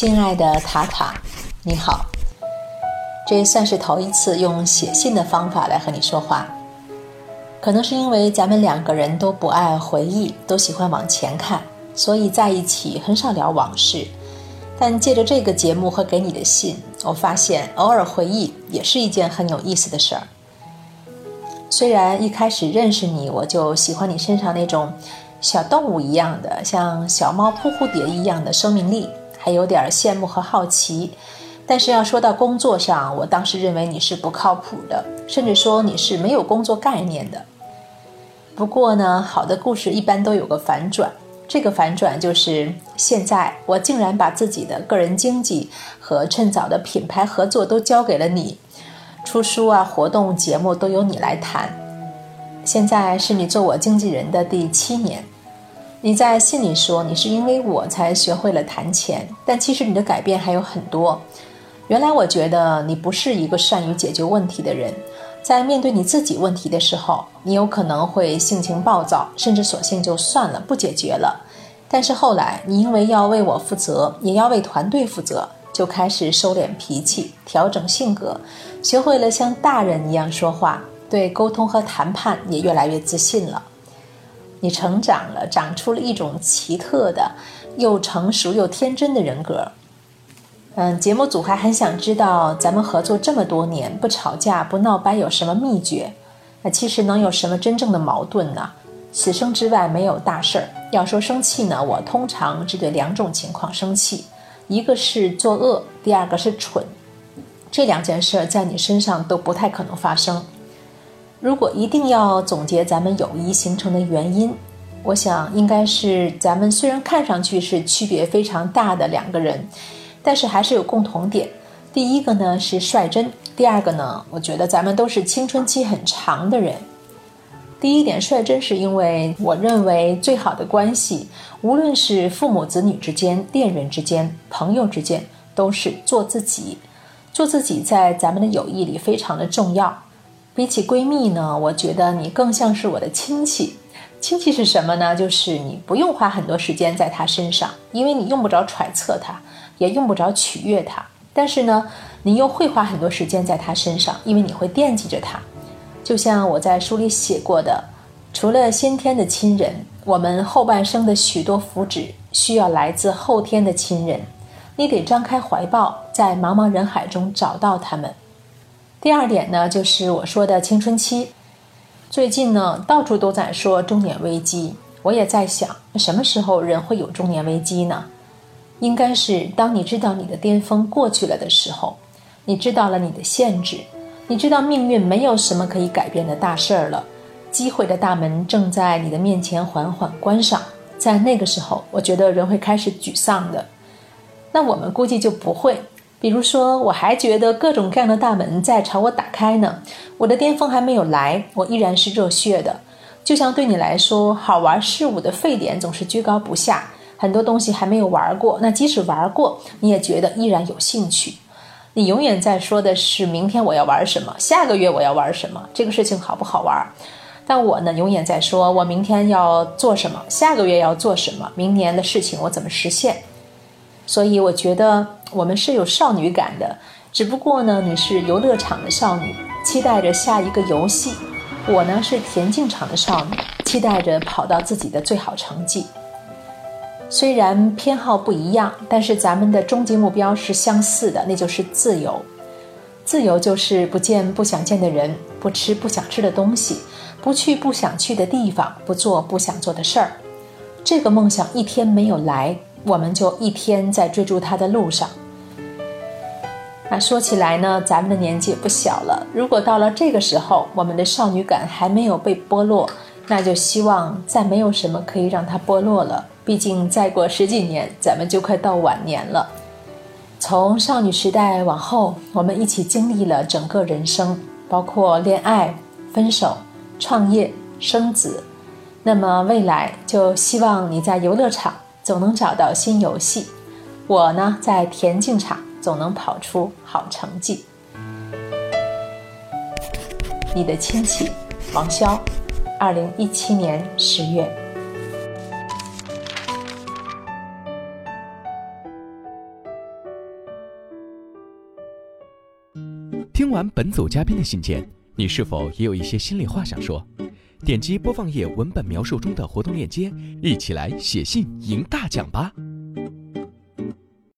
亲爱的塔塔，你好。这算是头一次用写信的方法来和你说话。可能是因为咱们两个人都不爱回忆，都喜欢往前看，所以在一起很少聊往事。但借着这个节目和给你的信，我发现偶尔回忆也是一件很有意思的事儿。虽然一开始认识你，我就喜欢你身上那种小动物一样的，像小猫扑蝴蝶一样的生命力，还有点羡慕和好奇。但是要说到工作上，我当时认为你是不靠谱的，甚至说你是没有工作概念的。不过呢，好的故事一般都有个反转，这个反转就是现在我竟然把自己的个人经济和趁早的品牌合作都交给了你，出书啊、活动、节目都由你来谈。现在是你做我经纪人的第七年。你在信里说你是因为我才学会了谈钱，但其实你的改变还有很多。原来我觉得你不是一个善于解决问题的人，在面对你自己问题的时候，你有可能会性情暴躁，甚至索性就算了，不解决了。但是后来，你因为要为我负责，也要为团队负责，就开始收敛脾气，调整性格，学会了像大人一样说话，对沟通和谈判也越来越自信了。你成长了，长出了一种奇特的、又成熟又天真的人格。嗯，节目组还很想知道咱们合作这么多年不吵架不闹掰有什么秘诀？那其实能有什么真正的矛盾呢？此生之外没有大事儿。要说生气呢，我通常只对两种情况生气，一个是作恶，第二个是蠢。这两件事在你身上都不太可能发生。如果一定要总结咱们友谊形成的原因，我想应该是咱们虽然看上去是区别非常大的两个人。但是还是有共同点，第一个呢是率真，第二个呢，我觉得咱们都是青春期很长的人。第一点率真，是因为我认为最好的关系，无论是父母子女之间、恋人之间、朋友之间，都是做自己。做自己在咱们的友谊里非常的重要。比起闺蜜呢，我觉得你更像是我的亲戚。亲戚是什么呢？就是你不用花很多时间在他身上，因为你用不着揣测他。也用不着取悦他，但是呢，你又会花很多时间在他身上，因为你会惦记着他。就像我在书里写过的，除了先天的亲人，我们后半生的许多福祉需要来自后天的亲人。你得张开怀抱，在茫茫人海中找到他们。第二点呢，就是我说的青春期。最近呢，到处都在说中年危机，我也在想，什么时候人会有中年危机呢？应该是当你知道你的巅峰过去了的时候，你知道了你的限制，你知道命运没有什么可以改变的大事儿了，机会的大门正在你的面前缓缓关上。在那个时候，我觉得人会开始沮丧的。那我们估计就不会。比如说，我还觉得各种各样的大门在朝我打开呢，我的巅峰还没有来，我依然是热血的。就像对你来说，好玩事物的沸点总是居高不下。很多东西还没有玩过，那即使玩过，你也觉得依然有兴趣。你永远在说的是明天我要玩什么，下个月我要玩什么，这个事情好不好玩？但我呢，永远在说我明天要做什么，下个月要做什么，明年的事情我怎么实现。所以我觉得我们是有少女感的，只不过呢，你是游乐场的少女，期待着下一个游戏；我呢是田径场的少女，期待着跑到自己的最好成绩。虽然偏好不一样，但是咱们的终极目标是相似的，那就是自由。自由就是不见不想见的人，不吃不想吃的东西，不去不想去的地方，不做不想做的事儿。这个梦想一天没有来，我们就一天在追逐它的路上。那说起来呢，咱们的年纪也不小了。如果到了这个时候，我们的少女感还没有被剥落，那就希望再没有什么可以让它剥落了。毕竟再过十几年，咱们就快到晚年了。从少女时代往后，我们一起经历了整个人生，包括恋爱、分手、创业、生子。那么未来，就希望你在游乐场总能找到新游戏，我呢，在田径场总能跑出好成绩。你的亲戚王潇二零一七年十月。听完本组嘉宾的信件你是否也有一些心里话想说？点击播放页文本描述中的活动链接一起来写信赢大奖吧。